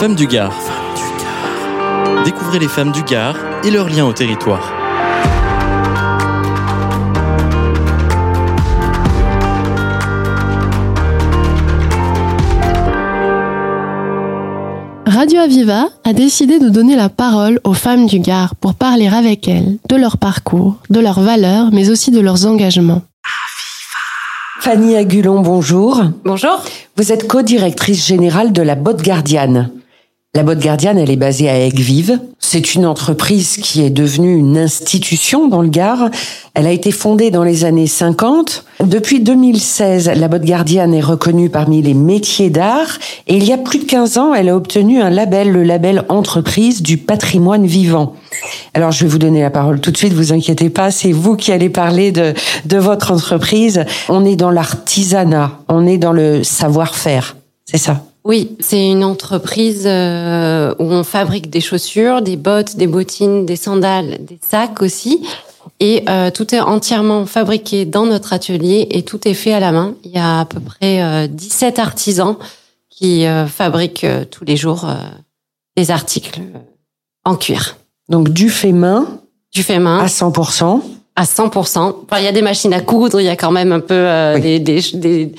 Femmes du Gard. Découvrez les femmes du Gard et leurs liens au territoire. Radio Aviva a décidé de donner la parole aux femmes du Gard pour parler avec elles de leur parcours, de leurs valeurs, mais aussi de leurs engagements. Fanny Agulon, bonjour. Bonjour. Vous êtes co-directrice générale de la Botte Gardienne. La Botte Gardienne, elle est basée à Aigues-Vives. C'est une entreprise qui est devenue une institution dans le Gard. Elle a été fondée dans les années 50. Depuis 2016, la Botte Gardienne est reconnue parmi les métiers d'art. Et il y a plus de 15 ans, elle a obtenu un label, le label entreprise du patrimoine vivant. Alors, je vais vous donner la parole tout de suite, vous inquiétez pas, c'est vous qui allez parler de, de votre entreprise. On est dans l'artisanat, on est dans le savoir-faire, c'est ça? Oui, c'est une entreprise euh, où on fabrique des chaussures, des bottes, des bottines, des sandales, des sacs aussi. Et euh, tout est entièrement fabriqué dans notre atelier et tout est fait à la main. Il y a à peu près euh, 17 artisans qui euh, fabriquent tous les jours des articles en cuir. Donc du fait main Du fait main à 100%. à 100%. Enfin, il y a des machines à coudre, il y a quand même un peu Oui. des, des, des,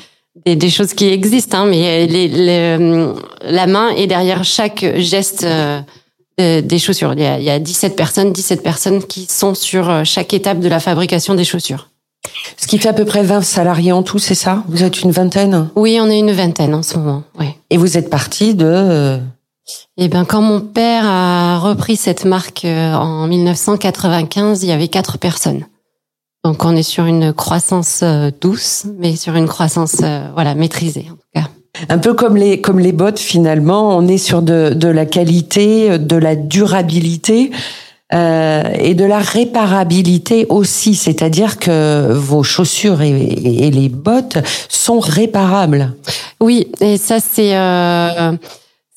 des, des choses qui existent, hein, mais les, les, euh, la main est derrière chaque geste euh, de- des chaussures. Il y, a, il y a 17 personnes, 17 personnes qui sont sur euh, chaque étape de la fabrication des chaussures. Ce qui fait à peu près 20 salariés en tout, c'est ça? Vous êtes une vingtaine? Oui, on est une vingtaine en ce moment. Oui. Et vous êtes parti de... Et ben, quand mon père a repris cette marque en 1995, il y avait quatre personnes. Donc, on est sur une croissance euh, douce, mais sur une croissance, euh, voilà, maîtrisée en tout cas. Un peu comme les comme les bottes finalement, on est sur de de la qualité, de la durabilité euh, et de la réparabilité aussi, c'est-à-dire que vos chaussures et, et- et les bottes sont réparables. Oui, et ça c'est euh,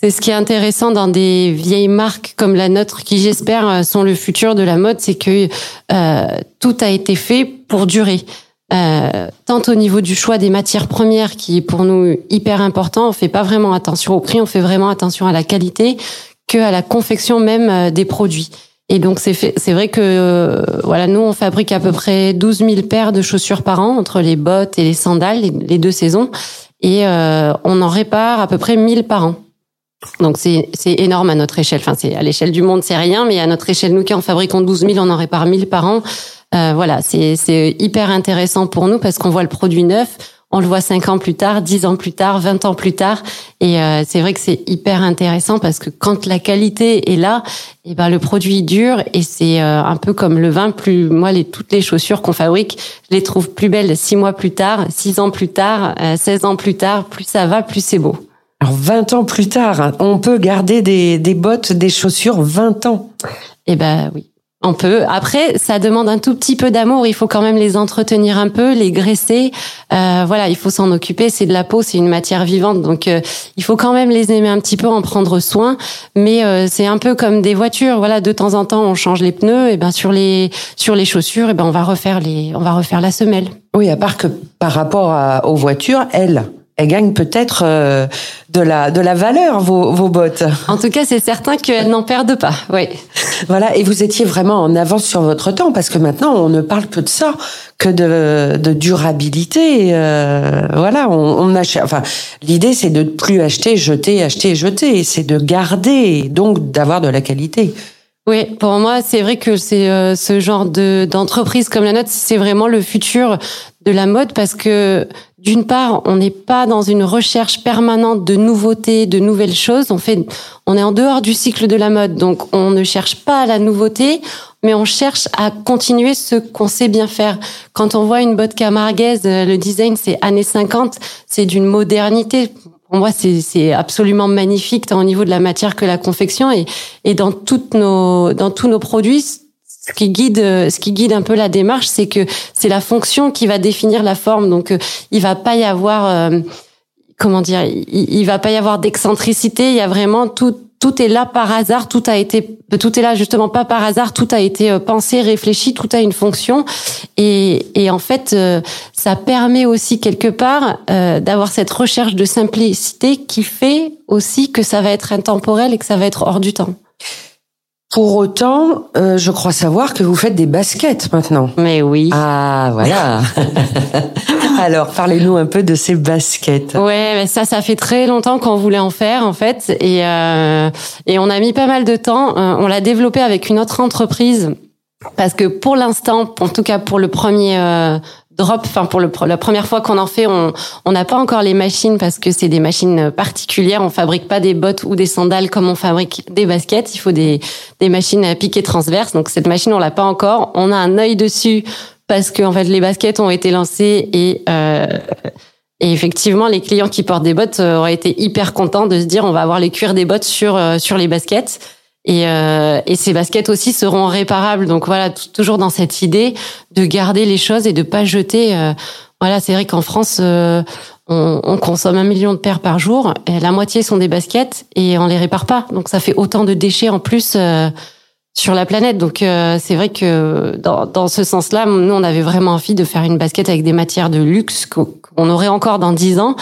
c'est ce qui est intéressant dans des vieilles marques comme la nôtre, qui j'espère euh, sont le futur de la mode, c'est que euh, tout a été fait pour durer. Euh, tant au niveau du choix des matières premières, qui est pour nous hyper important, on fait pas vraiment attention au prix, on fait vraiment attention à la qualité, que à la confection même euh, des produits. Et donc c'est vrai que euh, voilà, nous on fabrique à peu près 12 000 paires de chaussures par an entre les bottes et les sandales, les, les deux saisons, et euh, on en répare à peu près 1000 par an. Donc c'est énorme à notre échelle. Enfin c'est à l'échelle du monde c'est rien, mais à notre échelle nous qui en fabriquons 12 000, on en répare 1000 par an. Euh, voilà, c'est hyper intéressant pour nous parce qu'on voit le produit neuf, on le voit 5 ans plus tard, 10 ans plus tard, 20 ans plus tard, et euh, c'est vrai que c'est hyper intéressant parce que quand la qualité est là, et ben le produit dure et c'est euh, un peu comme le vin. Plus moi les toutes les chaussures qu'on fabrique, je les trouve plus belles six mois plus tard, 6 ans plus tard, euh, 16 ans plus tard. Plus ça va, plus c'est beau. Alors 20 ans plus tard, on peut garder des des bottes, des chaussures 20 ans. Eh ben oui. On peut. Après, ça demande un tout petit peu d'amour. Il faut quand même les entretenir un peu, les graisser. Euh, voilà, il faut s'en occuper. C'est de la peau, c'est une matière vivante, donc euh, il faut quand même les aimer un petit peu, en prendre soin. Mais euh, c'est un peu comme des voitures. Voilà, de temps en temps, on change les pneus. Et ben sur les sur les chaussures, et ben on va refaire les, on va refaire la semelle. Oui, à part que par rapport à- aux voitures, elles, elles gagnent peut-être euh, de la de la valeur vos vos bottes. En tout cas, c'est certain qu'elles n'en perdent pas. Oui. Voilà, et vous étiez vraiment en avance sur votre temps parce que maintenant on ne parle que de ça, que de, de durabilité. euh, voilà, on, on achète. Enfin, l'idée c'est de ne plus acheter, jeter, acheter, jeter. C'est de garder, et donc d'avoir de la qualité. Oui, pour moi, c'est vrai que c'est euh, ce genre de d'entreprise comme la nôtre, c'est vraiment le futur de la mode parce que d'une part, on n'est pas dans une recherche permanente de nouveautés, de nouvelles choses. On fait, on est en dehors du cycle de la mode, donc on ne cherche pas la nouveauté, mais on cherche à continuer ce qu'on sait bien faire. Quand on voit une botte camarguaise, euh, le design c'est années 50, c'est d'une modernité. Pour moi, c'est absolument magnifique tant au niveau de la matière que la confection et, et dans toutes nos dans tous nos produits. Ce qui guide, euh, ce qui guide un peu la démarche, c'est que c'est la fonction qui va définir la forme. Donc, euh, il va pas y avoir, euh, comment dire, il, va pas y avoir d'excentricité. Il y a vraiment tout, tout est là par hasard. Tout a été, tout est là justement pas par hasard. Tout a été euh, pensé, réfléchi. Tout a une fonction. Et, et en fait, ça permet aussi quelque part euh, d'avoir cette recherche de simplicité qui fait aussi que ça va être intemporel et que ça va être hors du temps. Pour autant, euh, je crois savoir que vous faites des baskets maintenant. Mais oui. Ah, voilà. Alors, parlez-nous un peu de ces baskets. Ouais, mais ça, ça fait très longtemps qu'on voulait en faire, en fait. Et, euh, et on a mis pas mal de temps. Euh, on l'a développé avec une autre entreprise. Parce que pour l'instant, en tout cas pour le premier euh, drop, enfin pour le, la première fois qu'on en fait, on n'a pas encore les machines parce que c'est des machines particulières. On fabrique pas des bottes ou des sandales comme on fabrique des baskets. Il faut des des machines à piquer transverse. Donc cette machine on l'a pas encore. On a un œil dessus parce que en fait les baskets ont été lancées et euh, et effectivement, les clients qui portent des bottes euh, auraient été hyper contents de se dire on va avoir les cuirs des bottes sur euh, sur les baskets. Et, euh, et ces baskets aussi seront réparables. Donc voilà, toujours dans cette idée de garder les choses et de pas jeter. Euh, voilà, c'est vrai qu'en France, euh, on, on, consomme un million de paires par jour. Et la moitié sont des baskets et on les répare pas. Donc ça fait autant de déchets en plus euh, sur la planète. Donc euh, c'est vrai que dans, dans ce sens-là, nous on avait vraiment envie de faire une basket avec des matières de luxe qu'on aurait encore dans dix ans,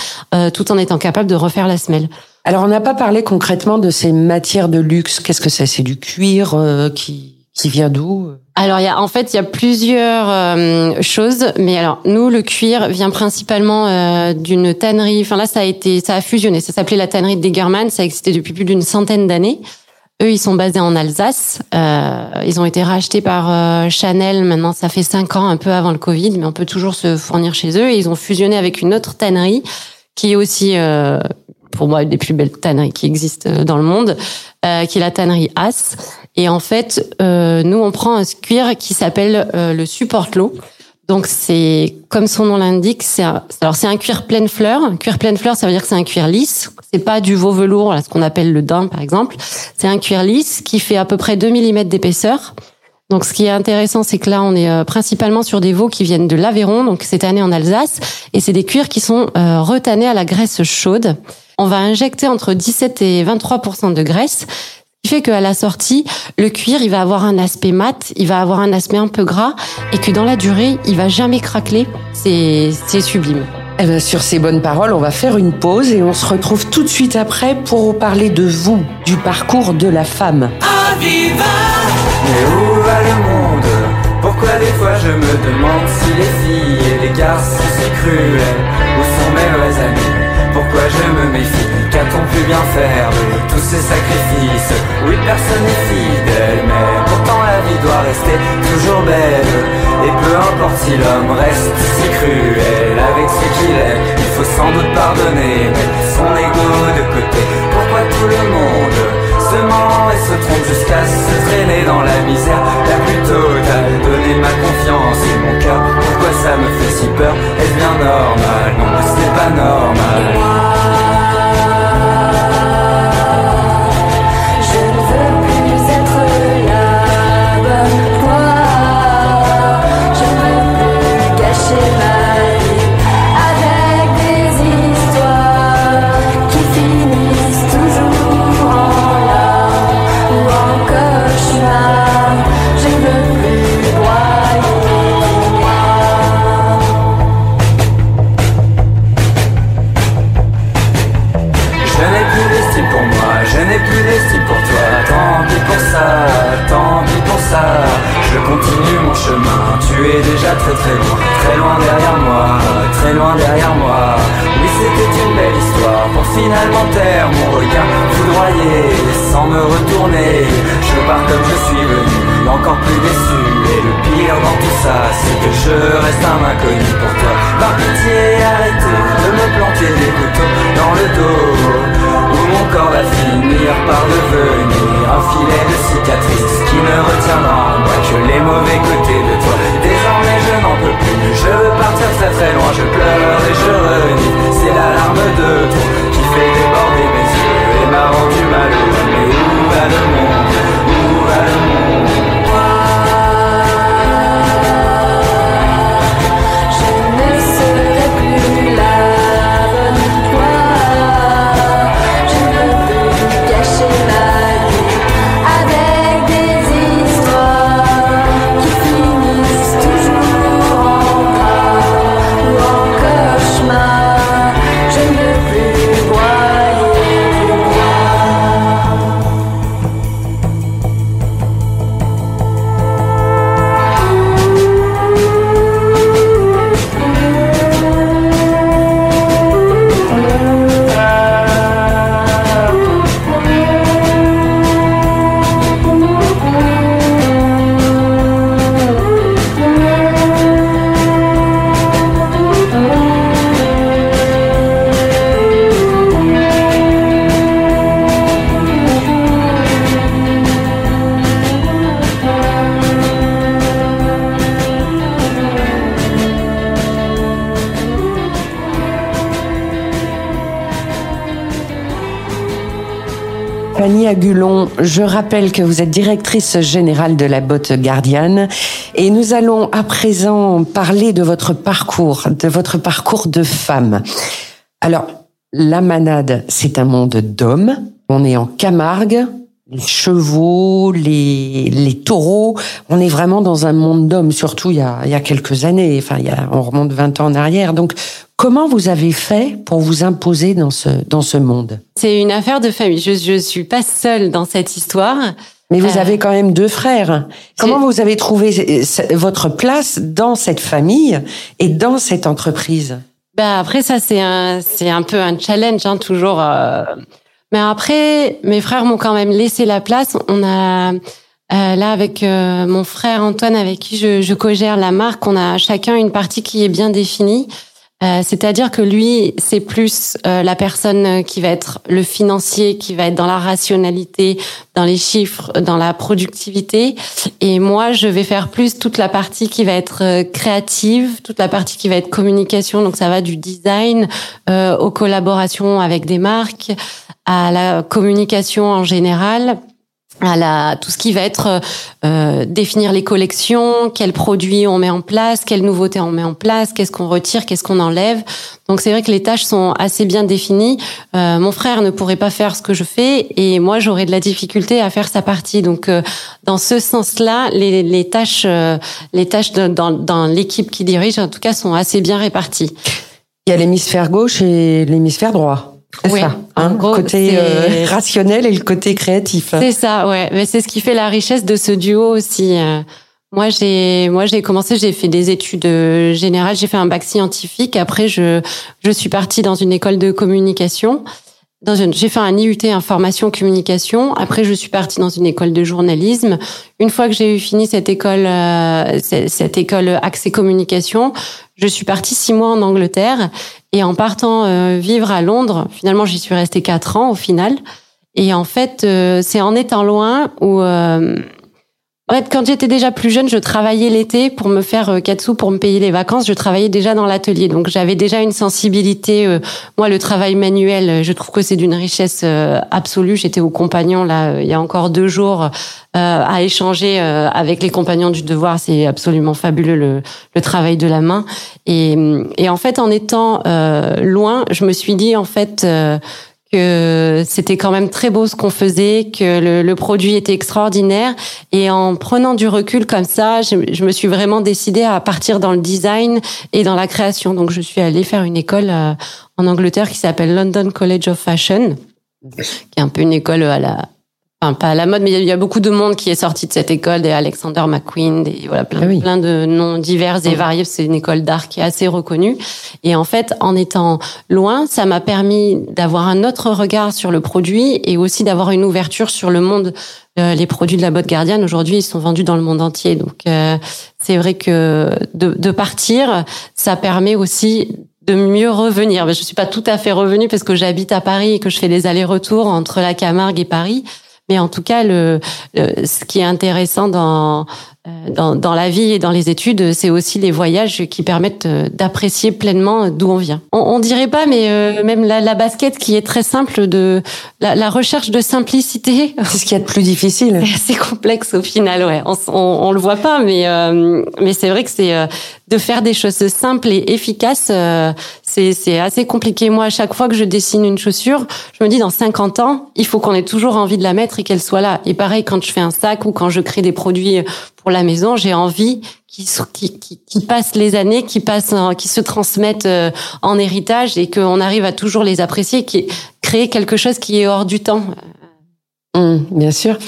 tout en étant capable de refaire la semelle. Alors, on n'a pas parlé concrètement de ces matières de luxe. Qu'est-ce que c'est? C'est du cuir euh, qui qui vient d'où? Alors, y a en fait il y a plusieurs euh, choses, mais alors nous le cuir vient principalement euh, d'une tannerie. Enfin là, ça a été ça a fusionné. Ça s'appelait la tannerie de Degerman. Ça existait depuis plus d'une centaine d'années. Eux, ils sont basés en Alsace. Euh, ils ont été rachetés par Chanel. Maintenant, ça fait cinq ans, un peu avant le Covid, mais on peut toujours se fournir chez eux. Et ils ont fusionné avec une autre tannerie qui est aussi pour moi une des plus belles tanneries qui existent euh, dans le monde, euh, qui est la tannerie As. Et en fait, euh, nous on prend un cuir qui s'appelle euh, le support low. Donc c'est comme son nom l'indique, c'est alors c'est un cuir pleine fleur. Un cuir pleine fleur, ça veut dire que c'est un cuir lisse. C'est pas du veau velours, là, ce qu'on appelle le daim par exemple. C'est un cuir lisse qui fait à peu près 2 mm d'épaisseur. Donc, ce qui est intéressant, c'est que là, on est principalement sur des veaux qui viennent de l'Aveyron, donc cette année en Alsace, et c'est des cuirs qui sont euh, retannés à la graisse chaude on va injecter entre 17 et 23% de graisse, ce qui fait qu'à la sortie, le cuir, il va avoir un aspect mat, il va avoir un aspect un peu gras, et que dans la durée, il va jamais craqueler. C'est sublime. Eh bien, sur ces bonnes paroles, on va faire une pause et on se retrouve tout de suite après pour parler de vous, du parcours de la femme. Aviva Mais où va le monde? Pourquoi des fois je me demande si les filles et les garçons sont si cruels Où sont mes vrais amis? Pourquoi je me méfie Qu'a-t-on pu bien faire de tous ces sacrifices? Oui, personne n'est fidèle, mais pourtant la vie doit rester toujours belle. Et peu importe si l'homme reste si cruel avec ce qu'il est, il faut sans doute pardonner, mettre son ego de côté. Pourquoi tout le monde se ment et se trompe jusqu'à se traîner dans la misère? La plus totale Donner ma confiance et mon cœur, ça me fait si peur. Est-ce bien normal Non, ce n'est pas normal mon regard foudroyé, sans me retourner. Je pars comme je suis venu, encore plus déçu. Et le pire dans tout ça, c'est que je reste un inconnu pour toi. Par pitié, arrêtez de me planter des couteaux dans le dos. Où mon corps va finir par devenir un filet de cicatrices qui ne retiendra en moi que les mauvais côtés de toi. Désormais je n'en peux plus, je veux partir très très loin, je pleure et je renie. C'est la larme de toi fait déborder mes yeux et m'a rendu malheureux. Mais où va le monde? Fanny Agulon, je rappelle que vous êtes directrice générale de la botte gardienne et nous allons à présent parler de votre parcours, de votre parcours de femme. Alors, la manade, c'est un monde d'hommes. On est en Camargue, les chevaux, les, les taureaux. On est vraiment dans un monde d'hommes, surtout il y, a, il y a quelques années. Enfin, il y a, on remonte 20 ans en arrière. Donc, comment vous avez fait pour vous imposer dans ce, dans ce monde? C'est une affaire de famille. Je ne suis pas seule dans cette histoire. Mais vous euh, avez quand même deux frères. Comment vous avez trouvé votre place dans cette famille et dans cette entreprise? Bah après ça c'est un c'est un peu un challenge hein, toujours. Euh, mais après, mes frères m'ont quand même laissé la place. On a euh, là avec euh, mon frère Antoine, avec qui je, je co-gère la marque, on a chacun une partie qui est bien définie. Euh, c'est-à-dire que lui, c'est plus euh, la personne qui va être le financier, qui va être dans la rationalité, dans les chiffres, dans la productivité. Et moi, je vais faire plus toute la partie qui va être euh, créative, toute la partie qui va être communication. Donc ça va du design aux collaborations avec des marques, à la communication en général à la, tout ce qui va être euh, définir les collections, quels produits on met en place, quelles nouveautés on met en place, qu'est-ce qu'on retire, qu'est-ce qu'on enlève. Donc c'est vrai que les tâches sont assez bien définies. Euh, mon frère ne pourrait pas faire ce que je fais et moi j'aurais de la difficulté à faire sa partie. Donc euh, dans ce sens-là, les, les tâches, euh, les tâches dans, dans l'équipe qui dirige en tout cas sont assez bien réparties. Il y a l'hémisphère gauche et l'hémisphère droit. Oui, ça, hein, gros, côté euh, rationnel et le côté créatif. C'est ça, ouais. Mais c'est ce qui fait la richesse de ce duo aussi. Euh. Moi, j'ai, moi, j'ai commencé, j'ai fait des études euh, générales, j'ai fait un bac scientifique. Après, je, je suis partie dans une école de communication. Dans une, j'ai fait un IUT information communication. Après, je suis partie dans une école de journalisme. Une fois que j'ai eu fini cette école, euh, cette école accès communication, je suis partie six mois en Angleterre et en partant euh, vivre à Londres, finalement, j'y suis restée quatre ans au final. Et en fait, euh, c'est en étant loin où en fait, quand j'étais déjà plus jeune, je travaillais l'été pour me faire euh, quatre sous pour me payer les vacances. Je travaillais déjà dans l'atelier, donc j'avais déjà une sensibilité. Euh, moi, le travail manuel, euh, je trouve que c'est d'une richesse absolue. J'étais au compagnon là il y a encore deux jours à échanger avec les compagnons du devoir. C'est absolument fabuleux le, le, travail de la main. Et, et en fait, en étant loin, je me suis dit en fait que c'était quand même très beau ce qu'on faisait, que le, le, produit était extraordinaire. Et en prenant du recul comme ça, je, je, me suis vraiment décidée à partir dans le design et dans la création. Donc je suis allée faire une école euh, en Angleterre qui s'appelle London College of Fashion, qui est un peu une école à la enfin pas à la mode, mais il y a beaucoup de monde qui est sorti de cette école, des Alexander McQueen, des voilà plein, ah plein de noms divers et variés. C'est une école d'art qui est assez reconnue. Et en fait, en étant loin, ça m'a permis d'avoir un autre regard sur le produit et aussi d'avoir une ouverture sur le monde. Euh, les produits de la botte gardienne aujourd'hui, ils sont vendus dans le monde entier. Donc euh, c'est vrai que de, de partir, ça permet aussi de mieux revenir. Je suis pas tout à fait revenue parce que j'habite à Paris et que je fais des allers-retours entre la Camargue et Paris. Mais en tout cas, le, ce qui est intéressant dans, euh, dans, dans la vie et dans les études, c'est aussi les voyages qui permettent euh, d'apprécier pleinement d'où on vient. On, on, dirait pas, mais euh, même la, la, basket qui est très simple, de la, la recherche de simplicité. C'est ce qui est de plus difficile. C'est complexe au final, ouais. On, on, on le voit pas, mais mais c'est vrai que c'est de faire des choses simples et efficaces, euh, c'est assez compliqué. Moi, à chaque fois que je dessine une chaussure, je me dis dans 50 ans, il faut qu'on ait toujours envie de la mettre et qu'elle soit là. Et pareil, quand je fais un sac ou quand je crée des produits pour la maison, j'ai envie qu'ils qui, passent les années, qui passent, qui se transmettent euh, en héritage et qu'on arrive à toujours les apprécier, qui créer quelque chose qui est hors du temps. Mmh, bien sûr.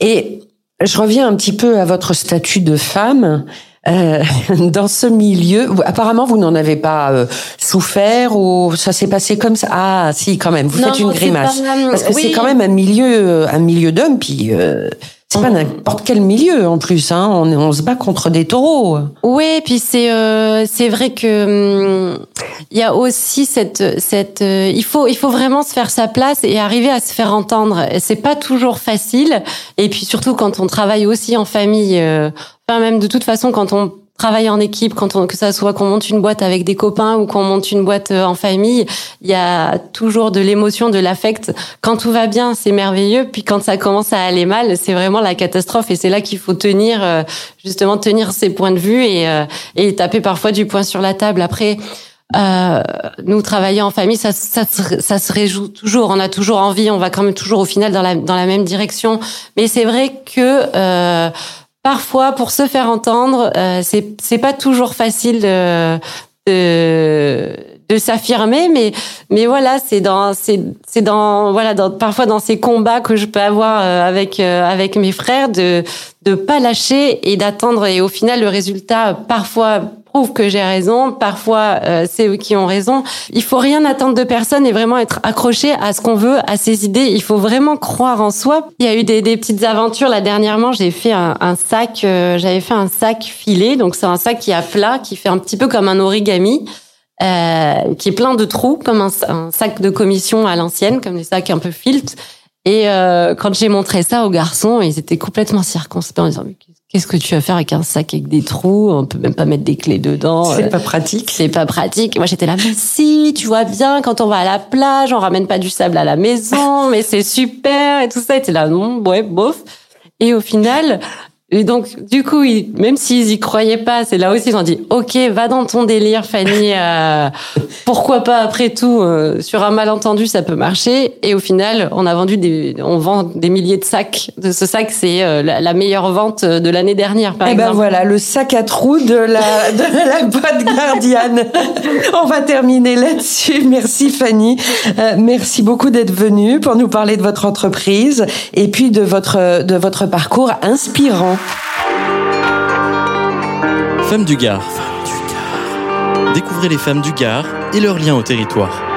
Et je reviens un petit peu à votre statut de femme. Euh, dans ce milieu, apparemment vous n'en avez pas euh, souffert ou ça s'est passé comme ça? Ah si quand même, vous faites une grimace parce que c'est quand même un milieu, euh, un milieu d'hommes puis. C'est pas n'importe quel milieu en plus, hein. On, on, se bat contre des taureaux. Oui, puis c'est c'est vrai que hum, il y a aussi cette cette il faut il faut vraiment se faire sa place et arriver à se faire entendre. C'est pas toujours facile et puis surtout quand on travaille aussi en famille. Enfin, même de toute façon, quand on travaille en équipe, quand on, que ça soit qu'on monte une boîte avec des copains ou qu'on monte une boîte en famille, il y a toujours de l'émotion, de l'affect. Quand tout va bien, c'est merveilleux. Puis quand ça commence à aller mal, c'est vraiment la catastrophe. Et c'est là qu'il faut tenir, justement, tenir ses points de vue et, et taper parfois du poing sur la table. Après, euh, nous travailler en famille, ça, ça, ça, se réjoue toujours. On a toujours envie, on va quand même toujours au final dans la, dans la même direction. Mais c'est vrai que euh, parfois, pour se faire entendre, euh, c'est pas toujours facile de, de, de s'affirmer, mais mais voilà, c'est dans c'est c'est dans voilà dans, parfois dans ces combats que je peux avoir euh, avec euh, avec mes frères de de pas lâcher et d'attendre. Et au final le résultat parfois prouve que j'ai raison, parfois euh, c'est eux qui ont raison. Il faut rien attendre de personne et vraiment être accroché à ce qu'on veut, à ses idées. Il faut vraiment croire en soi. Il y a eu des, petites aventures là dernièrement. J'ai fait un, sac, euh, j'avais fait un sac filé, donc c'est un sac qui a plat, qui fait un petit peu comme un origami. Euh, qui est plein de trous, comme un, sac de commission à l'ancienne, comme des sacs un peu filt. Et euh, quand j'ai montré ça aux garçons, ils étaient complètement circonspects en disant Qu'est-ce que tu vas faire avec un sac avec des trous? On peut même pas mettre des clés dedans. C'est pas pratique. C'est pas pratique. Moi, j'étais là, mais si, tu vois bien, quand on va à la plage, on ramène pas du sable à la maison, mais c'est super et tout ça. Et t'es là, non, ouais, bof. Et au final, et donc, du coup, ils, même s'ils y croyaient pas, c'est là aussi ils ont dit, ok, va dans ton délire, Fanny. Euh, pourquoi pas après tout euh, sur un malentendu, ça peut marcher. Et au final, on a vendu des, on vend des milliers de sacs. De ce sac, c'est euh, la, meilleure vente de l'année dernière, par et eh ben voilà, le sac à trous de la de la boîte gardienne. on va terminer là-dessus. Merci Fanny. merci beaucoup d'être venue pour nous parler de votre entreprise et puis de votre de votre parcours inspirant. Femmes du Gard. Découvrez les femmes du Gard et leur lien au territoire.